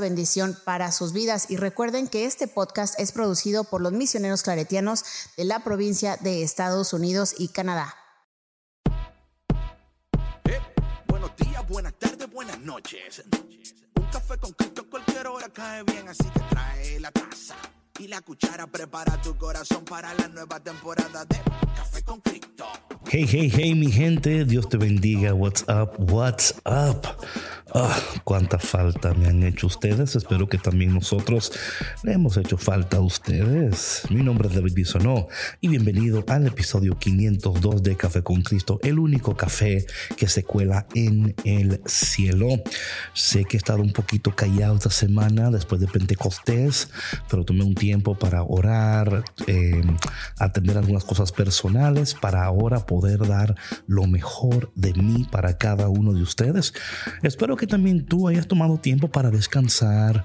bendición para sus vidas. Y recuerden que este podcast es producido por los misioneros claretianos de la provincia de Estados Unidos y Canadá. Eh, buenos días, buenas tardes, buenas noches. Un café con Cristo cualquier hora cae bien, así que trae la taza la cuchara. Prepara tu corazón para la nueva temporada de Café con Cristo. Hey, hey, hey, mi gente, Dios te bendiga. What's up? What's up? Ah, cuánta falta me han hecho ustedes. Espero que también nosotros le hemos hecho falta a ustedes. Mi nombre es David Bisonó y bienvenido al episodio 502 de Café con Cristo, el único café que se cuela en el cielo. Sé que he estado un poquito callado esta semana después de Pentecostés, pero tomé un tiempo para orar, eh, atender algunas cosas personales para ahora poder dar lo mejor de mí para cada uno de ustedes. Espero que también tú hayas tomado tiempo para descansar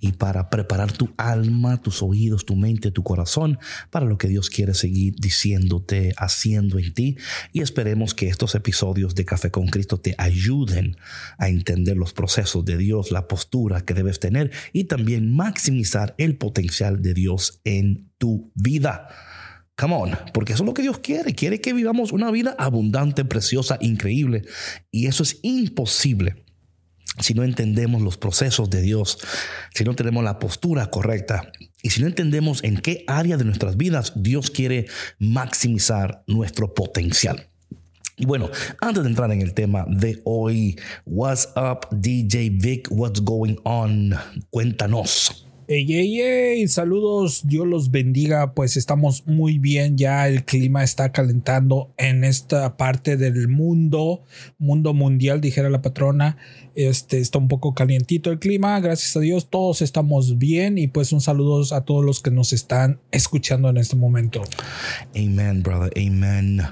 y para preparar tu alma, tus oídos, tu mente, tu corazón para lo que Dios quiere seguir diciéndote, haciendo en ti. Y esperemos que estos episodios de Café con Cristo te ayuden a entender los procesos de Dios, la postura que debes tener y también maximizar el potencial de Dios en tu vida. Come on, porque eso es lo que Dios quiere. Quiere que vivamos una vida abundante, preciosa, increíble. Y eso es imposible si no entendemos los procesos de Dios, si no tenemos la postura correcta y si no entendemos en qué área de nuestras vidas Dios quiere maximizar nuestro potencial. Y bueno, antes de entrar en el tema de hoy, what's up DJ Vic, what's going on? Cuéntanos. Hey, hey, hey, saludos, Dios los bendiga, pues estamos muy bien, ya el clima está calentando en esta parte del mundo, mundo mundial, dijera la patrona, este está un poco calientito el clima, gracias a Dios, todos estamos bien y pues un saludo a todos los que nos están escuchando en este momento. Amen, brother, amen.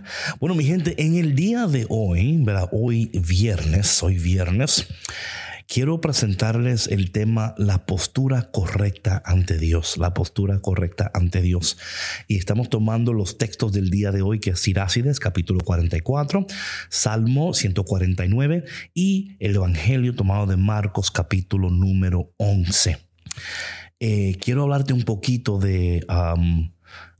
Bueno, mi gente, en el día de hoy, ¿verdad? Hoy viernes, hoy viernes quiero presentarles el tema la postura correcta ante Dios, la postura correcta ante Dios. Y estamos tomando los textos del día de hoy, que es Sirácides, capítulo 44, Salmo 149 y el Evangelio tomado de Marcos, capítulo número 11. Eh, quiero hablarte un poquito de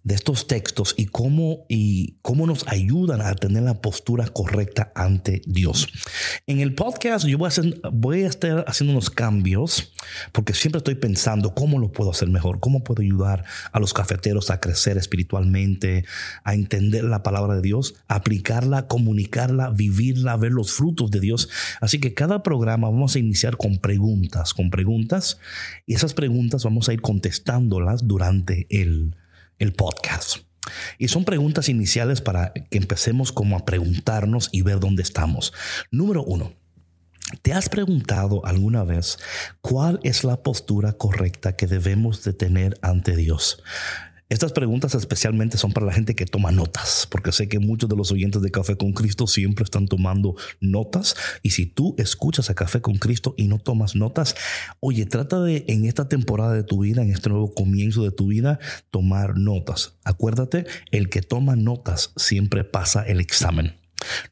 de estos textos y cómo, y cómo nos ayudan a tener la postura correcta ante Dios. En el podcast yo voy a, estar haciendo unos cambios porque siempre estoy pensando cómo lo puedo hacer mejor, cómo puedo ayudar a los cafeteros a crecer espiritualmente, a entender la palabra de Dios, aplicarla, comunicarla, vivirla, ver los frutos de Dios. Así que cada programa vamos a iniciar con preguntas, con preguntas y esas preguntas vamos a ir contestándolas durante el el podcast. Y son preguntas iniciales para que empecemos como a preguntarnos y ver dónde estamos. Número uno, ¿te has preguntado alguna vez cuál es la postura correcta que debemos de tener ante Dios? Estas preguntas especialmente son para la gente que toma notas, porque sé que muchos de los oyentes de Café con Cristo siempre están tomando notas. Y si tú escuchas a Café con Cristo y no tomas notas, oye, trata de en esta temporada de tu vida, en este nuevo comienzo de tu vida, tomar notas. Acuérdate, el que toma notas siempre pasa el examen.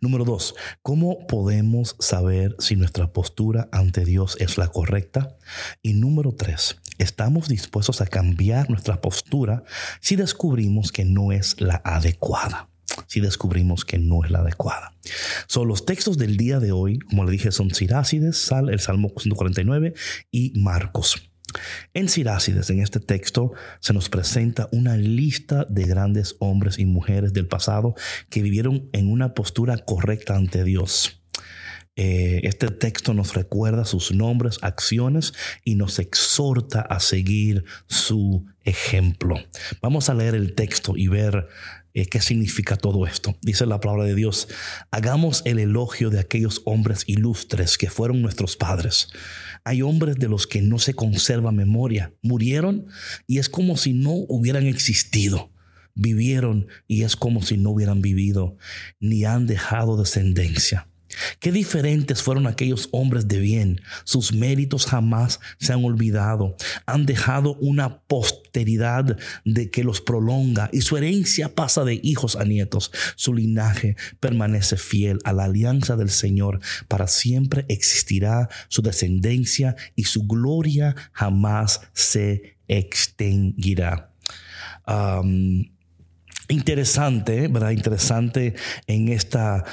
Número dos, ¿cómo podemos saber si nuestra postura ante Dios es la correcta? Y número tres, ¿estamos dispuestos a cambiar nuestra postura si descubrimos que no es la adecuada? Si descubrimos que no es la adecuada. Son los textos del día de hoy, como le dije, son Sirácides, Sal, el Salmo 149 y Marcos. En Sirácides, en este texto, se nos presenta una lista de grandes hombres y mujeres del pasado que vivieron en una postura correcta ante Dios. Eh, este texto nos recuerda sus nombres, acciones y nos exhorta a seguir su ejemplo. Vamos a leer el texto y ver eh, qué significa todo esto. Dice la palabra de Dios, hagamos el elogio de aquellos hombres ilustres que fueron nuestros padres. Hay hombres de los que no se conserva memoria, murieron y es como si no hubieran existido vivieron y es como si no hubieran vivido, ni han dejado descendencia. Qué diferentes fueron aquellos hombres de bien. Sus méritos jamás se han olvidado. Han dejado una posteridad de que los prolonga y su herencia pasa de hijos a nietos. Su linaje permanece fiel a la alianza del Señor. Para siempre existirá su descendencia y su gloria jamás se extinguirá. Interesante, ¿verdad? Interesante en esta,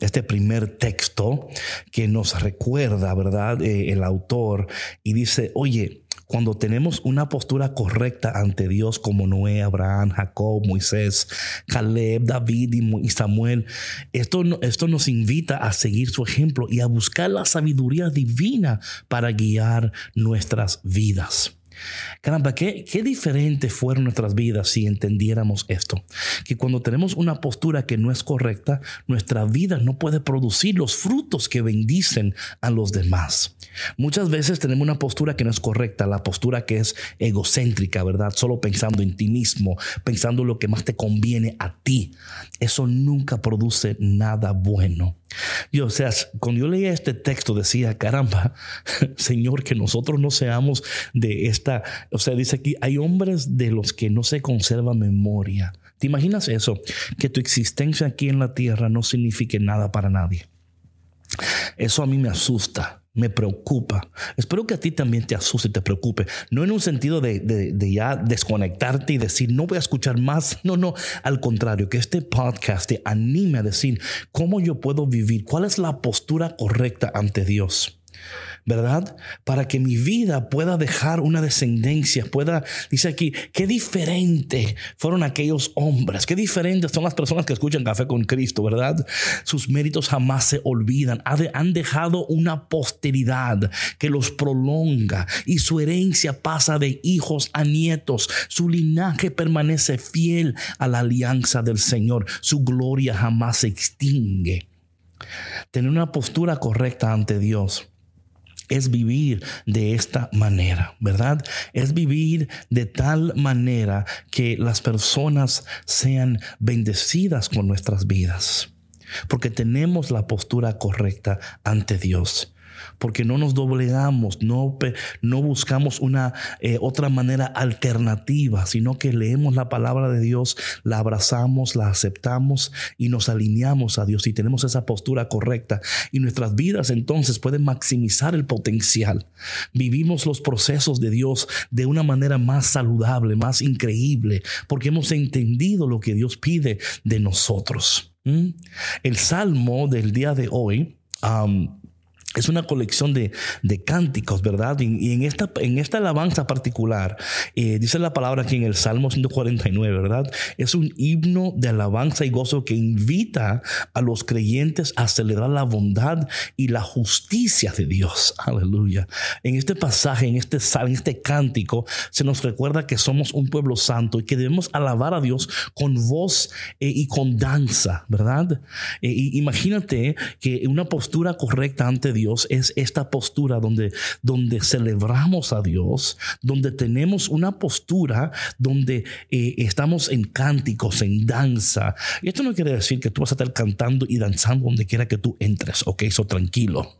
este primer texto que nos recuerda, ¿verdad? Eh, el autor y dice, oye, cuando tenemos una postura correcta ante Dios como Noé, Abraham, Jacob, Moisés, Caleb, David y Samuel, esto, esto nos invita a seguir su ejemplo y a buscar la sabiduría divina para guiar nuestras vidas. Caramba, qué, qué diferente fueron nuestras vidas si entendiéramos esto. Que cuando tenemos una postura que no es correcta, nuestra vida no puede producir los frutos que bendicen a los demás. Muchas veces tenemos una postura que no es correcta, la postura que es egocéntrica, ¿verdad? Solo pensando en ti mismo, pensando lo que más te conviene a ti. Eso nunca produce nada bueno. Y o sea, cuando yo leía este texto decía, caramba, Señor, que nosotros no seamos de esta, o sea, dice aquí, hay hombres de los que no se conserva memoria. ¿Te imaginas eso? Que tu existencia aquí en la tierra no signifique nada para nadie. Eso a mí me asusta me preocupa. Espero que a ti también te asuste y te preocupe. No en un sentido de, de, ya desconectarte y decir, no voy a escuchar más. No, no. Al contrario, que este podcast te anime a decir cómo yo puedo vivir, cuál es la postura correcta ante Dios. ¿Verdad? Para que mi vida pueda dejar una descendencia, pueda, dice aquí, qué diferente fueron aquellos hombres, qué diferentes son las personas que escuchan Café con Cristo, ¿verdad? Sus méritos jamás se olvidan, han dejado una posteridad que los prolonga y su herencia pasa de hijos a nietos, su linaje permanece fiel a la alianza del Señor, su gloria jamás se extingue. Tener una postura correcta ante Dios es vivir de esta manera, ¿verdad? Es vivir de tal manera que las personas sean bendecidas con nuestras vidas, porque tenemos la postura correcta ante Dios porque no nos doblegamos, no, no buscamos una eh, otra manera alternativa, sino que leemos la palabra de Dios, la abrazamos, la aceptamos y nos alineamos a Dios y tenemos esa postura correcta. Y nuestras vidas entonces pueden maximizar el potencial. Vivimos los procesos de Dios de una manera más saludable, más increíble, porque hemos entendido lo que Dios pide de nosotros. ¿Mm? El salmo del día de hoy es una colección de, de cánticos, ¿verdad? Y, en, esta, en esta alabanza particular, eh, dice la palabra aquí en el Salmo 149, ¿verdad? Es un himno de alabanza y gozo que invita a los creyentes a celebrar la bondad y la justicia de Dios. Aleluya. En este pasaje, en este en este cántico, se nos recuerda que somos un pueblo santo y que debemos alabar a Dios con voz eh, y con danza, ¿verdad? Eh, imagínate que una postura correcta ante Dios Dios es esta postura donde, donde celebramos a Dios, donde tenemos una postura donde eh, estamos en cánticos, en danza. Esto no quiere decir que tú vas a estar cantando y danzando donde quiera que tú entres, ok, eso tranquilo.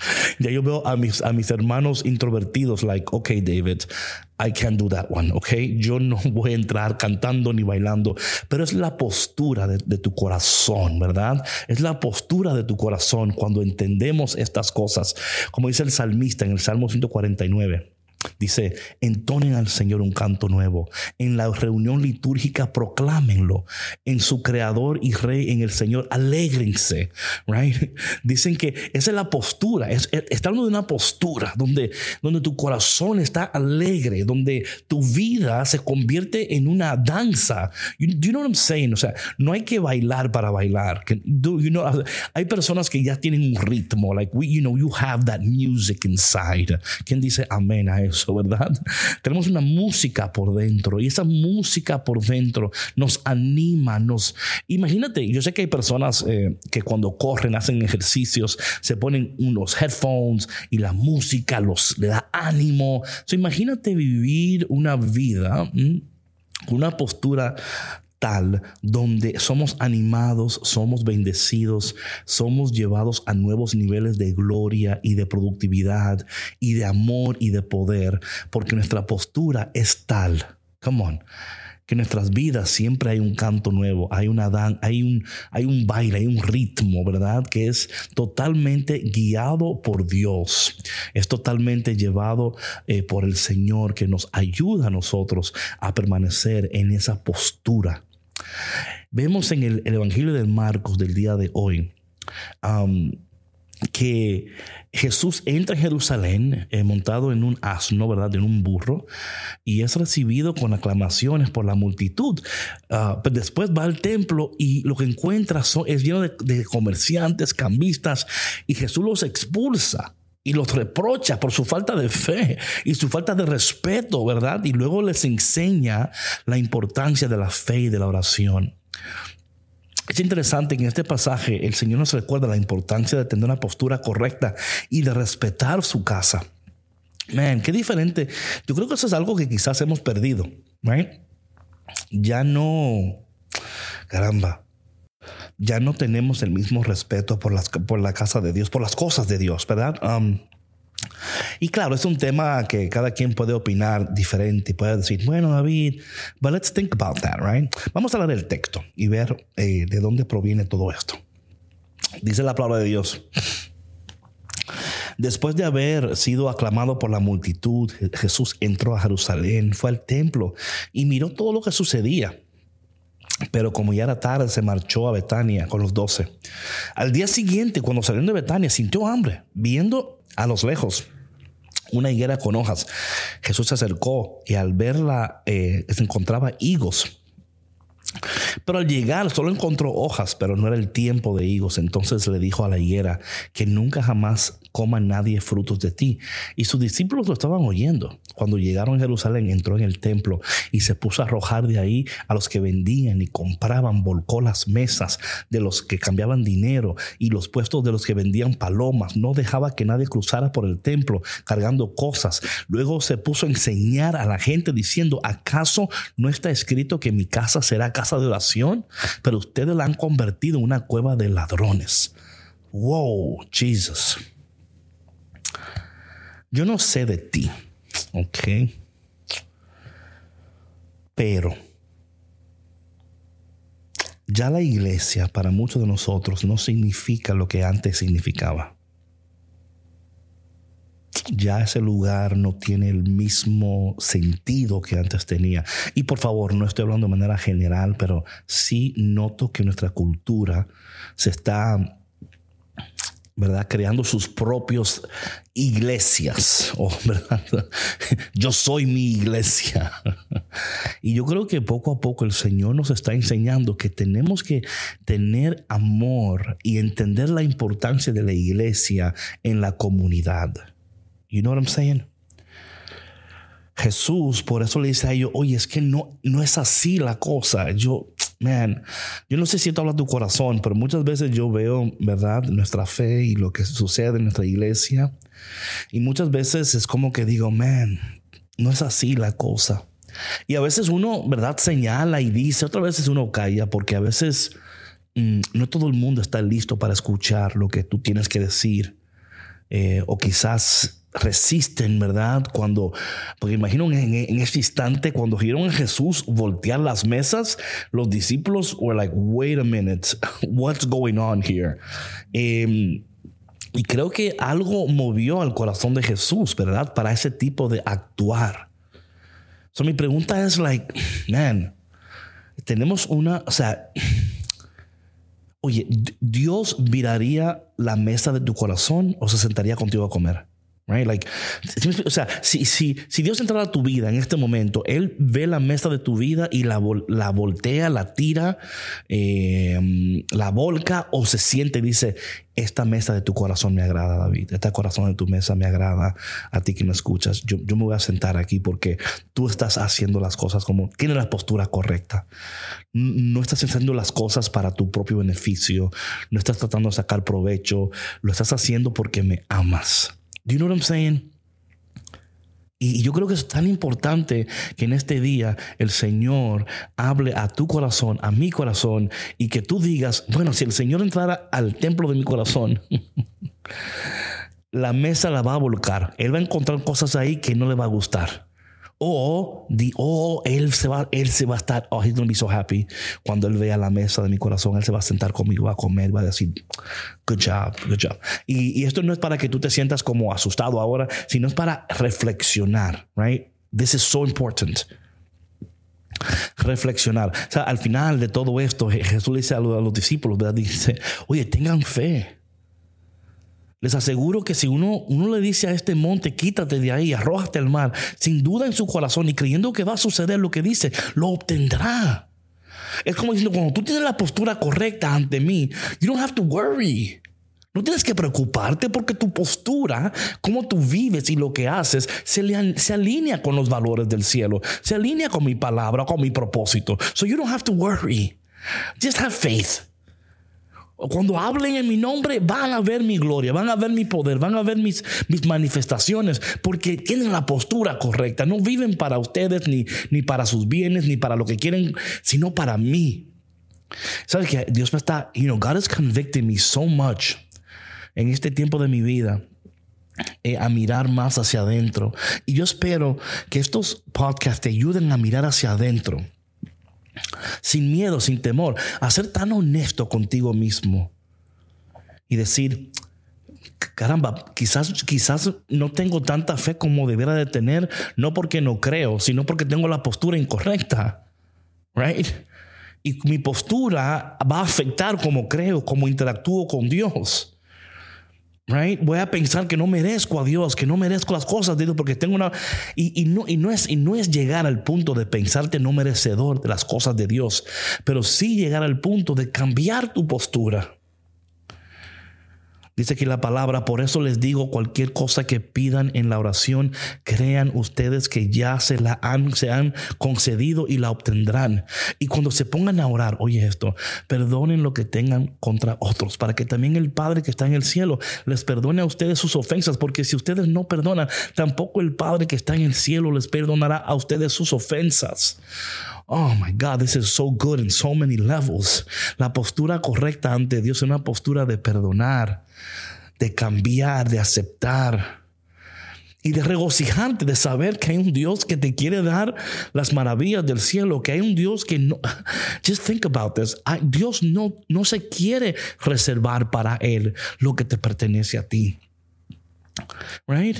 Ya yo veo a mis, a mis hermanos introvertidos, like, ok, David, I can't do that one, ok. Yo no voy a entrar cantando ni bailando, pero es la postura de, de tu corazón, ¿verdad? Es la postura de tu corazón cuando entendemos estas cosas. Como dice el salmista en el Salmo 149. Dice, entonen al Señor un canto nuevo. En la reunión litúrgica proclámenlo. En su creador y rey, en el Señor, alégrense. Right? Dicen que esa es la postura. Es, está hablando de una postura donde, donde tu corazón está alegre, donde tu vida se convierte en una danza. You, you know what I'm saying? O sea, no hay que bailar para bailar. you know, hay personas que ya tienen un ritmo. Like, we, you know, you have that music inside. ¿Quién dice amén a eso? Eso, ¿verdad? Tenemos una música por dentro y esa música por dentro nos anima, nos... Imagínate, yo sé que hay personas eh, que cuando corren, hacen ejercicios, se ponen unos headphones y la música los le da ánimo. imagínate vivir una vida, una postura tal donde somos animados, somos bendecidos, somos llevados a nuevos niveles de gloria y de productividad y de amor y de poder, porque nuestra postura es tal. Come on que en nuestras vidas siempre hay un canto nuevo, hay una dan, hay un, hay un baile, hay un ritmo, ¿verdad? Que es totalmente guiado por Dios, es totalmente llevado eh, por el Señor que nos ayuda a nosotros a permanecer en esa postura Vemos en el, Evangelio de Marcos del día de hoy que Jesús entra en Jerusalén eh, montado en un asno, ¿verdad? En un burro, y es recibido con aclamaciones por la multitud. Ah, pero después va al templo y lo que encuentra es lleno de, de comerciantes, cambistas, y Jesús los expulsa y los reprocha por su falta de fe y su falta de respeto, ¿verdad? Y luego les enseña la importancia de la fe y de la oración. Es interesante que en este pasaje el Señor nos recuerda la importancia de tener una postura correcta y de respetar su casa. Man, qué diferente. Yo creo que eso es algo que quizás hemos perdido. Right? Ya no, caramba, ya no tenemos el mismo respeto por, las, por la casa de Dios, por las cosas de Dios, ¿verdad? Um, y claro, es un tema que cada quien puede opinar diferente y puede decir, bueno, David, but let's think about that, right? Vamos a leer el texto y ver eh, de dónde proviene todo esto. Dice la palabra de Dios. Después de haber sido aclamado por la multitud, Jesús entró a Jerusalén, fue al templo y miró todo lo que sucedía. Pero como ya era tarde, se marchó a Betania con los doce. Al día siguiente, cuando salió de Betania, sintió hambre, viendo a los lejos una higuera con hojas. Jesús se acercó y al verla eh, se encontraba higos pero al llegar solo encontró hojas, pero no era el tiempo de higos. Entonces le dijo a la higuera que nunca jamás coma nadie frutos de ti. Y sus discípulos lo estaban oyendo. Cuando llegaron a Jerusalén, entró en el templo y se puso a arrojar de ahí a los que vendían y compraban, volcó las mesas de los que cambiaban dinero y los puestos de los que vendían palomas. No dejaba que nadie cruzara por el templo cargando cosas. Luego se puso a enseñar a la gente diciendo, ¿acaso no está escrito que mi casa será casa de oración? Pero ustedes la han convertido en una cueva de ladrones. Wow, Jesus. Yo no sé de ti, ¿ok? Pero ya la iglesia para muchos de nosotros no significa lo que antes significaba. Ya ese lugar no tiene el mismo sentido que antes tenía. Y por favor, no estoy hablando de manera general, pero sí noto que nuestra cultura se está ¿verdad? Creando sus propios iglesias. Oh. Yo soy mi iglesia. Y yo creo que poco a poco el Señor nos está enseñando que tenemos que tener amor y entender la importancia de la iglesia en la comunidad. You know what I'm saying? Jesús por eso le dice a ellos, oye, es que no, no es así la cosa. Yo, man, yo no sé si esto habla tu corazón, pero muchas veces yo veo, ¿verdad?, nuestra fe y lo que sucede en nuestra iglesia. Y muchas veces es como que digo, man, no es así la cosa. Y a veces uno, ¿verdad?, señala y dice, otras veces uno calla, porque a veces mm, no todo el mundo está listo para escuchar lo que tú tienes que decir. Eh, o quizás resisten, ¿verdad? Cuando, porque imagino en, en, este instante, cuando vieron a Jesús voltear las mesas, los discípulos were like, wait a minute, what's going on here? Em, y creo que algo movió al corazón de Jesús, ¿verdad? Para ese tipo de actuar. So mi pregunta es like, man, tenemos una, o sea, oye, ¿Dios viraría la mesa de tu corazón o se sentaría contigo a comer? Right? Like, o sea, si, si, si Dios entrara a tu vida en este momento, Él ve la mesa de tu vida y la, la voltea, la tira, eh, la volca o se siente y dice, esta mesa de tu corazón me agrada, David. Este corazón de tu mesa me agrada a ti que me escuchas. Yo, yo me voy a sentar aquí porque tú estás haciendo las cosas como, tienes la postura correcta. No estás haciendo las cosas para tu propio beneficio. No estás tratando de sacar provecho. Lo estás haciendo porque me amas. Do you know what I'm saying? Y yo creo que es tan importante que en este día el Señor hable a tu corazón, a mi corazón, y que tú digas, bueno, si el Señor entrara al templo de mi corazón, la mesa la va a volcar. Él va a encontrar cosas ahí que no le va a gustar. O, the, o él, se va, él se va a estar, oh, he's to be so happy. Cuando él vea la mesa de mi corazón, él se va a sentar conmigo, va a comer, va a decir, good job, good job. Y, y esto no es para que tú te sientas como asustado ahora, sino es para reflexionar, right? This is so important reflexionar. O sea, al final de todo esto, Jesús le dice a los, a los discípulos, ¿verdad? Dice, oye, tengan fe. Les aseguro que si uno, uno le dice a este monte, quítate de ahí, arrójate al mar, sin duda en su corazón y creyendo que va a suceder lo que dice, lo obtendrá. Es como diciendo, cuando tú tienes la postura correcta ante mí, you don't have to worry. No tienes que preocuparte porque tu postura, cómo tú vives y lo que haces, se, se alinea con los valores del cielo, se alinea con mi palabra, con mi propósito. So you don't have to worry. Just have faith. Cuando hablen en mi nombre, van a ver mi gloria, van a ver mi poder, van a ver mis, mis manifestaciones, porque tienen la postura correcta. No viven para ustedes, ni, ni para sus bienes, ni para lo que quieren, sino para mí. ¿Sabes que Dios me está, you know, God is convicting me so much en este tiempo de mi vida. Eh, a mirar más hacia adentro. Y yo espero que estos podcasts te ayuden a mirar hacia adentro sin miedo, sin temor, a ser tan honesto contigo mismo y decir, caramba, quizás, quizás no tengo tanta fe como debiera de tener, no porque no creo, sino porque tengo la postura incorrecta. Right? Y mi postura va a afectar cómo creo, cómo interactúo con Dios. Voy a pensar que no merezco a Dios, que no merezco las cosas de Dios porque tengo una... Y, y no es llegar al punto de pensarte no merecedor de las cosas de Dios, pero sí llegar al punto de cambiar tu postura. Dice aquí la palabra, por eso les digo cualquier cosa que pidan en la oración, crean ustedes que ya se la han, se han concedido y la obtendrán. Y cuando se pongan a orar, oye esto, perdonen lo que tengan contra otros, para que también el Padre que está en el cielo les perdone a ustedes sus ofensas, porque si ustedes no perdonan, tampoco el Padre que está en el cielo les perdonará a ustedes sus ofensas. Oh my God, this is so good in so many levels. La postura correcta ante Dios es una postura de perdonar de cambiar, de aceptar y de regocijarte, de saber que hay un Dios que te quiere dar las maravillas del cielo, que hay un Dios que no, just think about this, Dios no, no se quiere reservar para Él lo que te pertenece a ti. Right?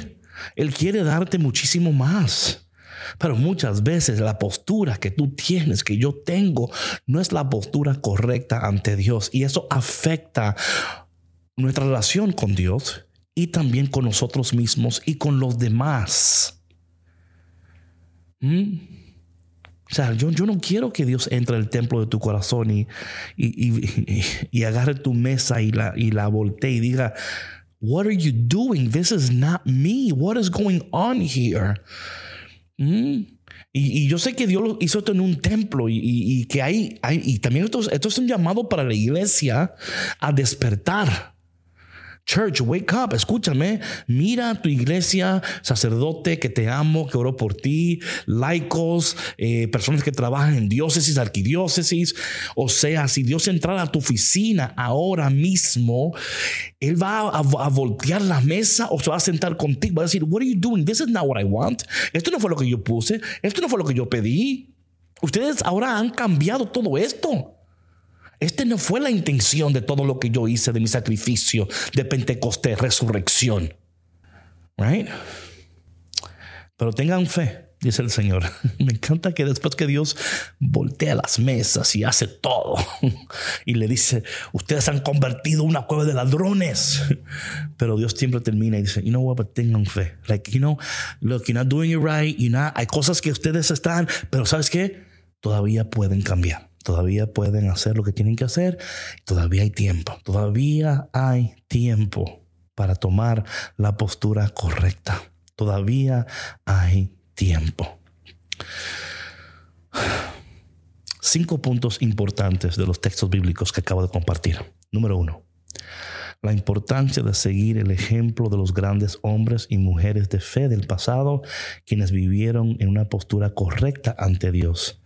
Él quiere darte muchísimo más. Pero muchas veces la postura que tú tienes, que yo tengo, no es la postura correcta ante Dios. Y eso afecta nuestra relación con Dios y también con nosotros mismos y con los demás. ¿Mm? O sea, yo, yo, no quiero que Dios entre al templo de tu corazón y, y, agarre tu mesa y la, y la voltee y diga, What are you doing? This is not me. What is going on here? ¿Mm? Y, yo sé que Dios hizo esto en un templo y, que hay, hay, y también esto, esto es un llamado para la iglesia a despertar. Church, wake up, escúchame. Mira tu iglesia, sacerdote que te amo, que oro por ti, laicos, eh, personas que trabajan en diócesis, arquidiócesis. O sea, si Dios entrara a tu oficina ahora mismo, Él va a, a, voltear la mesa o se va a sentar contigo. Va a decir, What are you doing? This is not what I want. Esto no fue lo que yo puse. Esto no fue lo que yo pedí. Ustedes ahora han cambiado todo esto. Este no fue la intención de todo lo que yo hice, de mi sacrificio, de Pentecostés, resurrección. Right? Pero tengan fe. dice el Señor. Me encanta que después que Dios voltea las mesas y hace todo y le dice, ustedes han convertido una cueva de ladrones. Pero Dios siempre termina y dice, you know what, but tengan fe. Like, you know, look, you're not doing it right. You're not, hay cosas que ustedes están, pero ¿sabes qué? Todavía pueden cambiar. Todavía pueden hacer lo que tienen que hacer. Todavía hay tiempo. Todavía hay tiempo para tomar la postura correcta. Todavía hay tiempo. Cinco puntos importantes de los textos bíblicos que acabo de compartir. Número uno, la importancia de seguir el ejemplo de los grandes hombres y mujeres de fe del pasado, quienes vivieron en una postura correcta ante Dios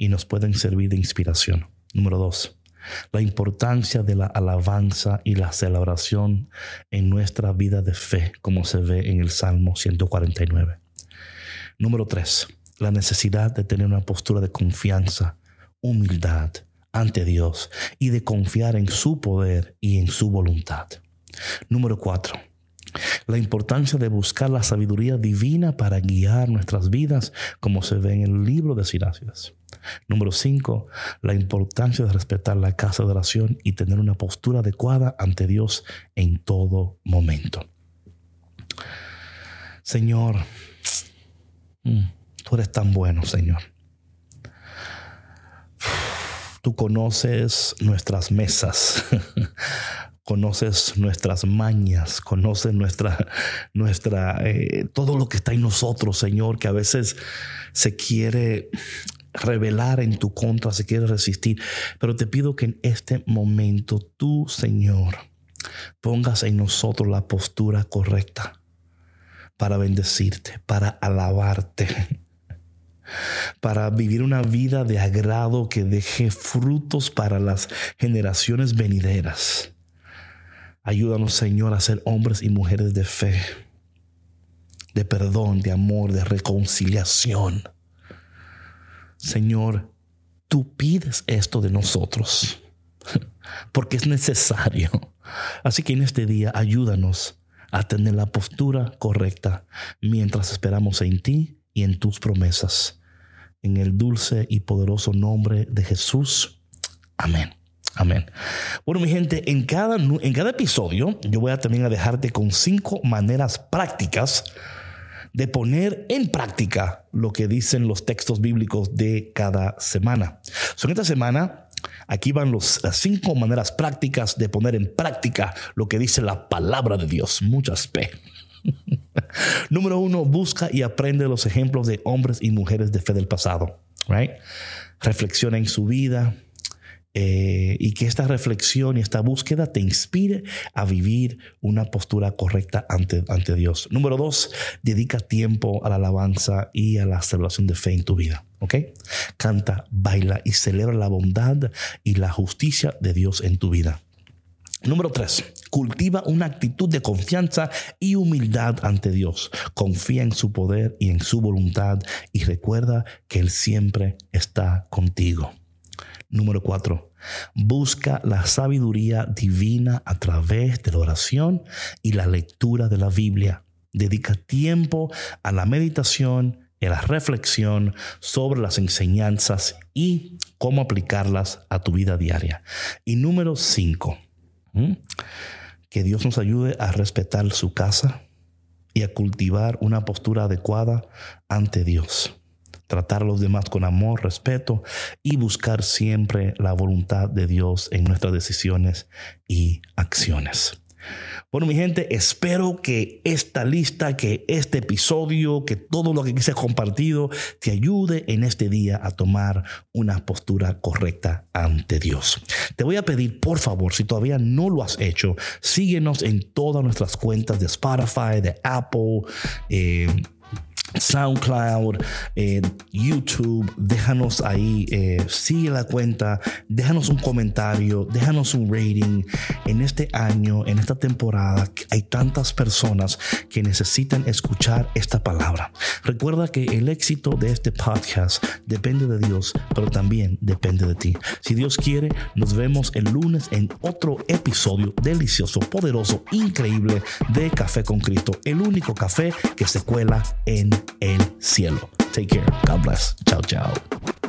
y nos pueden servir de inspiración. Número dos, la importancia de la alabanza y la celebración en nuestra vida de fe, como se ve en el Salmo 149. Número 3. La necesidad de tener una postura de confianza, humildad ante Dios y de confiar en su poder y en su voluntad. Número 4. La importancia de buscar la sabiduría divina para guiar nuestras vidas, como se ve en el libro de Sirácidas. Número 5. La importancia de respetar la casa de oración y tener una postura adecuada ante Dios en todo momento. Señor, mm, tú eres tan bueno, Señor. Tú conoces nuestras mesas, conoces nuestras mañas, conoces nuestra, nuestra, eh, todo lo que está en nosotros, Señor, que a veces se quiere revelar en tu contra, se quiere resistir. Pero te pido que en este momento tú, Señor, pongas en nosotros la postura correcta para bendecirte, para alabarte, para vivir una vida de agrado que deje frutos para las generaciones venideras. Ayúdanos, Señor, a ser hombres y mujeres de fe, de perdón, de amor, de reconciliación Señor, tú pides esto de nosotros, porque es necesario. Así que en este día ayúdanos a tener la postura correcta mientras esperamos en ti y en tus promesas. En el dulce y poderoso nombre de Jesús. Amén. Amén. Bueno, mi gente, en cada, en cada episodio yo voy a también a dejarte con cinco maneras prácticas de poner en práctica lo que dicen los textos bíblicos de cada semana. Son esta semana Aquí van los, las cinco maneras prácticas de poner en práctica lo que dice la palabra de Dios. Muchas P. Número uno, busca y aprende los ejemplos de hombres y mujeres de fe del pasado. Right? Reflexiona en su vida, eh, y que esta reflexión y esta búsqueda te inspire a vivir una postura correcta ante, ante Dios. Número dos, dedica tiempo a la alabanza y a la celebración de fe en tu vida. ¿Ok? Canta, baila y celebra la bondad y la justicia de Dios en tu vida. Número tres, cultiva una actitud de confianza y humildad ante Dios. Confía en su poder y en su voluntad y recuerda que Él siempre está contigo. Número cuatro, busca la sabiduría divina a través de la oración y la lectura de la Biblia. Dedica tiempo a la meditación y a la reflexión sobre las enseñanzas y cómo aplicarlas a tu vida diaria. Y número cinco, que Dios nos ayude a respetar su casa y a cultivar una postura adecuada ante Dios tratar a los demás con amor, respeto y buscar siempre la voluntad de Dios en nuestras decisiones y acciones. Bueno, mi gente, espero que esta lista, que este episodio, que todo lo que quise compartido te ayude en este día a tomar una postura correcta ante Dios. Te voy a pedir, por favor, si todavía no lo has hecho, síguenos en todas nuestras cuentas de Spotify, de Apple. Eh, SoundCloud, YouTube, déjanos ahí, eh, sigue la cuenta, déjanos un comentario, déjanos un rating. En este año, en esta temporada, hay tantas personas que necesitan escuchar esta palabra. Recuerda que el éxito de este podcast depende de Dios, pero también depende de ti. Si Dios quiere, nos vemos el lunes en otro episodio delicioso, poderoso, increíble de Café con Cristo, el único café que se cuela en el cielo. Take care. God bless. Chao, chao.